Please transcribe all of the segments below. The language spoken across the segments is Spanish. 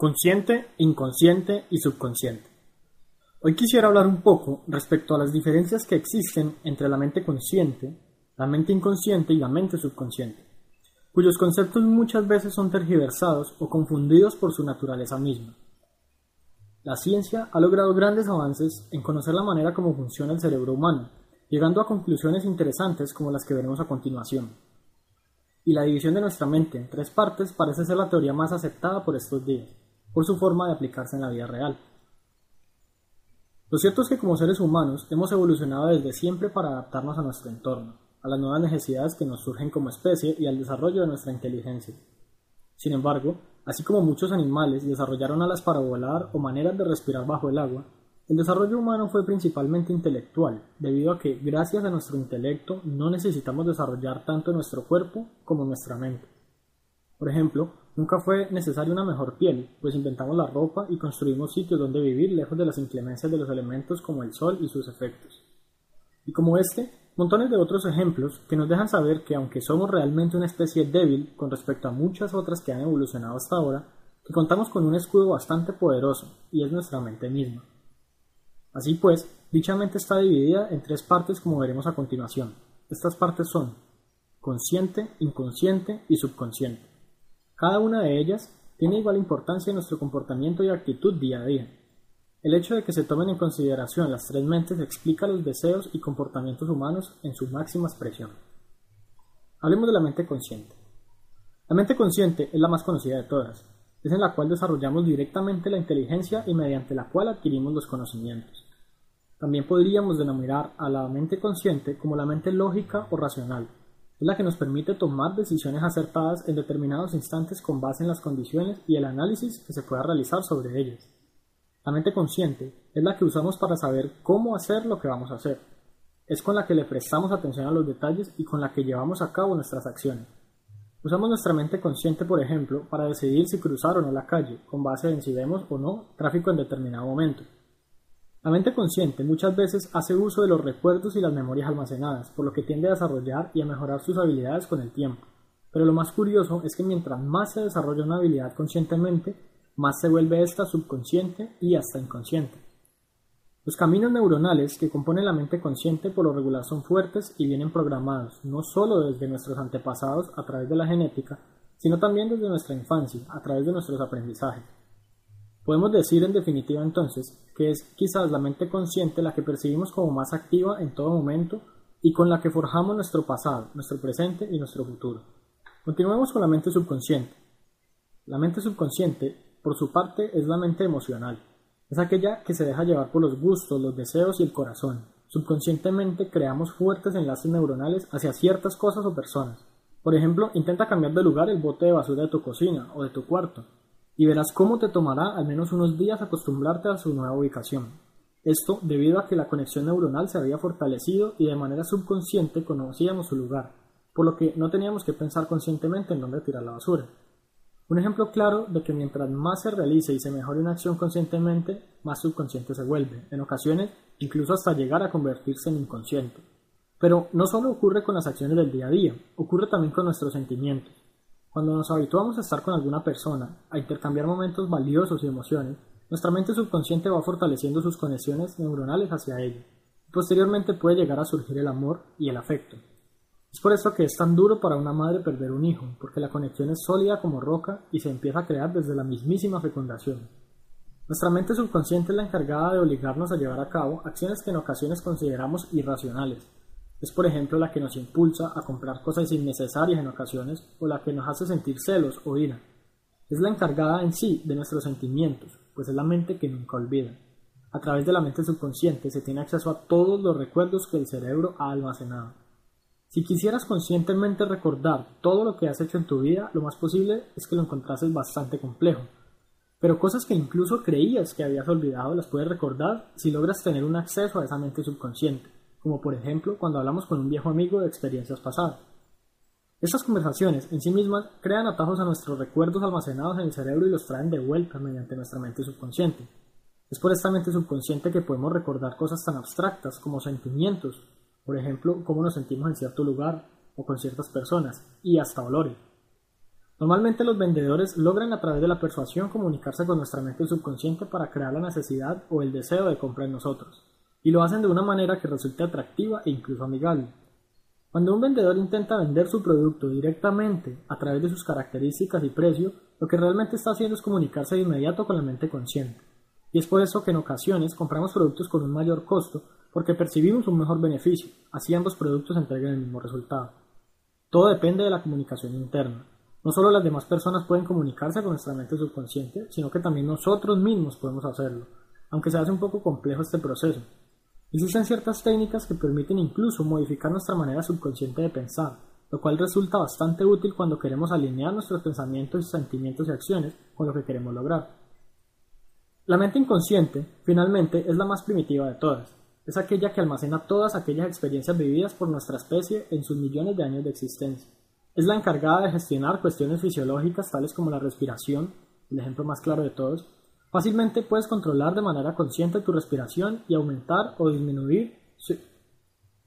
Consciente, inconsciente y subconsciente. Hoy quisiera hablar un poco respecto a las diferencias que existen entre la mente consciente, la mente inconsciente y la mente subconsciente, cuyos conceptos muchas veces son tergiversados o confundidos por su naturaleza misma. La ciencia ha logrado grandes avances en conocer la manera como funciona el cerebro humano, llegando a conclusiones interesantes como las que veremos a continuación. Y la división de nuestra mente en tres partes parece ser la teoría más aceptada por estos días por su forma de aplicarse en la vida real. Lo cierto es que como seres humanos hemos evolucionado desde siempre para adaptarnos a nuestro entorno, a las nuevas necesidades que nos surgen como especie y al desarrollo de nuestra inteligencia. Sin embargo, así como muchos animales desarrollaron alas para volar o maneras de respirar bajo el agua, el desarrollo humano fue principalmente intelectual, debido a que gracias a nuestro intelecto no necesitamos desarrollar tanto nuestro cuerpo como nuestra mente. Por ejemplo, Nunca fue necesaria una mejor piel, pues inventamos la ropa y construimos sitios donde vivir lejos de las inclemencias de los elementos como el sol y sus efectos. Y como este, montones de otros ejemplos que nos dejan saber que aunque somos realmente una especie débil con respecto a muchas otras que han evolucionado hasta ahora, que contamos con un escudo bastante poderoso, y es nuestra mente misma. Así pues, dicha mente está dividida en tres partes como veremos a continuación. Estas partes son consciente, inconsciente y subconsciente. Cada una de ellas tiene igual importancia en nuestro comportamiento y actitud día a día. El hecho de que se tomen en consideración las tres mentes explica los deseos y comportamientos humanos en su máxima expresión. Hablemos de la mente consciente. La mente consciente es la más conocida de todas, es en la cual desarrollamos directamente la inteligencia y mediante la cual adquirimos los conocimientos. También podríamos denominar a la mente consciente como la mente lógica o racional, es la que nos permite tomar decisiones acertadas en determinados instantes con base en las condiciones y el análisis que se pueda realizar sobre ellas. La mente consciente es la que usamos para saber cómo hacer lo que vamos a hacer. Es con la que le prestamos atención a los detalles y con la que llevamos a cabo nuestras acciones. Usamos nuestra mente consciente, por ejemplo, para decidir si cruzar o no la calle, con base en si vemos o no tráfico en determinado momento. La mente consciente muchas veces hace uso de los recuerdos y las memorias almacenadas, por lo que tiende a desarrollar y a mejorar sus habilidades con el tiempo. Pero lo más curioso es que mientras más se desarrolla una habilidad conscientemente, más se vuelve esta subconsciente y hasta inconsciente. Los caminos neuronales que componen la mente consciente por lo regular son fuertes y vienen programados, no solo desde nuestros antepasados a través de la genética, sino también desde nuestra infancia, a través de nuestros aprendizajes. Podemos decir en definitiva entonces que es quizás la mente consciente la que percibimos como más activa en todo momento y con la que forjamos nuestro pasado, nuestro presente y nuestro futuro. Continuemos con la mente subconsciente. La mente subconsciente, por su parte, es la mente emocional. Es aquella que se deja llevar por los gustos, los deseos y el corazón. Subconscientemente creamos fuertes enlaces neuronales hacia ciertas cosas o personas. Por ejemplo, intenta cambiar de lugar el bote de basura de tu cocina o de tu cuarto y verás cómo te tomará al menos unos días acostumbrarte a su nueva ubicación. Esto debido a que la conexión neuronal se había fortalecido y de manera subconsciente conocíamos su lugar, por lo que no teníamos que pensar conscientemente en dónde tirar la basura. Un ejemplo claro de que mientras más se realice y se mejore una acción conscientemente, más subconsciente se vuelve, en ocasiones incluso hasta llegar a convertirse en inconsciente. Pero no solo ocurre con las acciones del día a día, ocurre también con nuestros sentimientos. Cuando nos habituamos a estar con alguna persona, a intercambiar momentos valiosos y emociones, nuestra mente subconsciente va fortaleciendo sus conexiones neuronales hacia ella. Posteriormente puede llegar a surgir el amor y el afecto. Es por eso que es tan duro para una madre perder un hijo, porque la conexión es sólida como roca y se empieza a crear desde la mismísima fecundación. Nuestra mente subconsciente es la encargada de obligarnos a llevar a cabo acciones que en ocasiones consideramos irracionales, es por ejemplo la que nos impulsa a comprar cosas innecesarias en ocasiones o la que nos hace sentir celos o ira. Es la encargada en sí de nuestros sentimientos, pues es la mente que nunca olvida. A través de la mente subconsciente se tiene acceso a todos los recuerdos que el cerebro ha almacenado. Si quisieras conscientemente recordar todo lo que has hecho en tu vida, lo más posible es que lo encontrases bastante complejo. Pero cosas que incluso creías que habías olvidado las puedes recordar si logras tener un acceso a esa mente subconsciente como por ejemplo cuando hablamos con un viejo amigo de experiencias pasadas. Estas conversaciones en sí mismas crean atajos a nuestros recuerdos almacenados en el cerebro y los traen de vuelta mediante nuestra mente subconsciente. Es por esta mente subconsciente que podemos recordar cosas tan abstractas como sentimientos, por ejemplo, cómo nos sentimos en cierto lugar o con ciertas personas, y hasta olores. Normalmente los vendedores logran a través de la persuasión comunicarse con nuestra mente subconsciente para crear la necesidad o el deseo de compra en nosotros, y lo hacen de una manera que resulte atractiva e incluso amigable. Cuando un vendedor intenta vender su producto directamente a través de sus características y precio, lo que realmente está haciendo es comunicarse de inmediato con la mente consciente. Y es por eso que en ocasiones compramos productos con un mayor costo porque percibimos un mejor beneficio, así ambos productos entreguen el mismo resultado. Todo depende de la comunicación interna. No solo las demás personas pueden comunicarse con nuestra mente subconsciente, sino que también nosotros mismos podemos hacerlo, aunque se hace un poco complejo este proceso. Existen ciertas técnicas que permiten incluso modificar nuestra manera subconsciente de pensar, lo cual resulta bastante útil cuando queremos alinear nuestros pensamientos, sentimientos y acciones con lo que queremos lograr. La mente inconsciente, finalmente, es la más primitiva de todas. Es aquella que almacena todas aquellas experiencias vividas por nuestra especie en sus millones de años de existencia. Es la encargada de gestionar cuestiones fisiológicas tales como la respiración, el ejemplo más claro de todos. Fácilmente puedes controlar de manera consciente tu respiración y aumentar o disminuir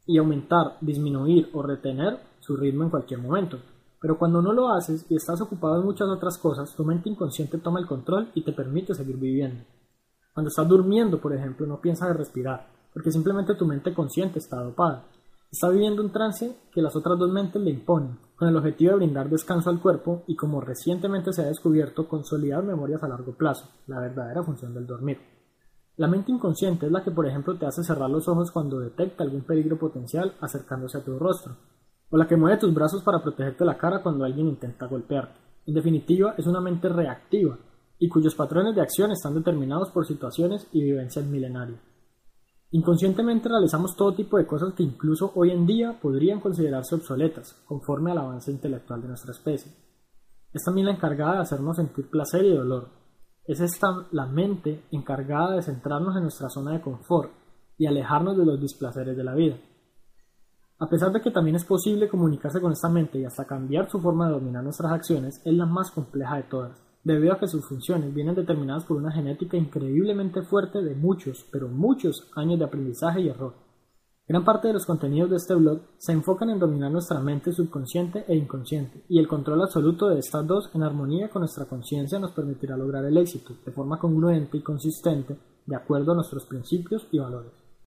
y aumentar, disminuir o retener su ritmo en cualquier momento. Pero cuando no lo haces y estás ocupado en muchas otras cosas, tu mente inconsciente toma el control y te permite seguir viviendo. Cuando estás durmiendo, por ejemplo, no piensas en respirar, porque simplemente tu mente consciente está dopada. Está viviendo un trance que las otras dos mentes le imponen, con el objetivo de brindar descanso al cuerpo y, como recientemente se ha descubierto, consolidar memorias a largo plazo, la verdadera función del dormir. La mente inconsciente es la que, por ejemplo, te hace cerrar los ojos cuando detecta algún peligro potencial acercándose a tu rostro, o la que mueve tus brazos para protegerte la cara cuando alguien intenta golpearte. En definitiva, es una mente reactiva y cuyos patrones de acción están determinados por situaciones y vivencias milenarias. Inconscientemente realizamos todo tipo de cosas que incluso hoy en día podrían considerarse obsoletas, conforme al avance intelectual de nuestra especie. Es también la encargada de hacernos sentir placer y dolor. Es esta la mente encargada de centrarnos en nuestra zona de confort y alejarnos de los displaceres de la vida. A pesar de que también es posible comunicarse con esta mente y hasta cambiar su forma de dominar nuestras acciones, es la más compleja de todas debido a que sus funciones vienen determinadas por una genética increíblemente fuerte de muchos, pero muchos años de aprendizaje y error. Gran parte de los contenidos de este blog se enfocan en dominar nuestra mente subconsciente e inconsciente, y el control absoluto de estas dos en armonía con nuestra conciencia nos permitirá lograr el éxito de forma congruente y consistente de acuerdo a nuestros principios y valores.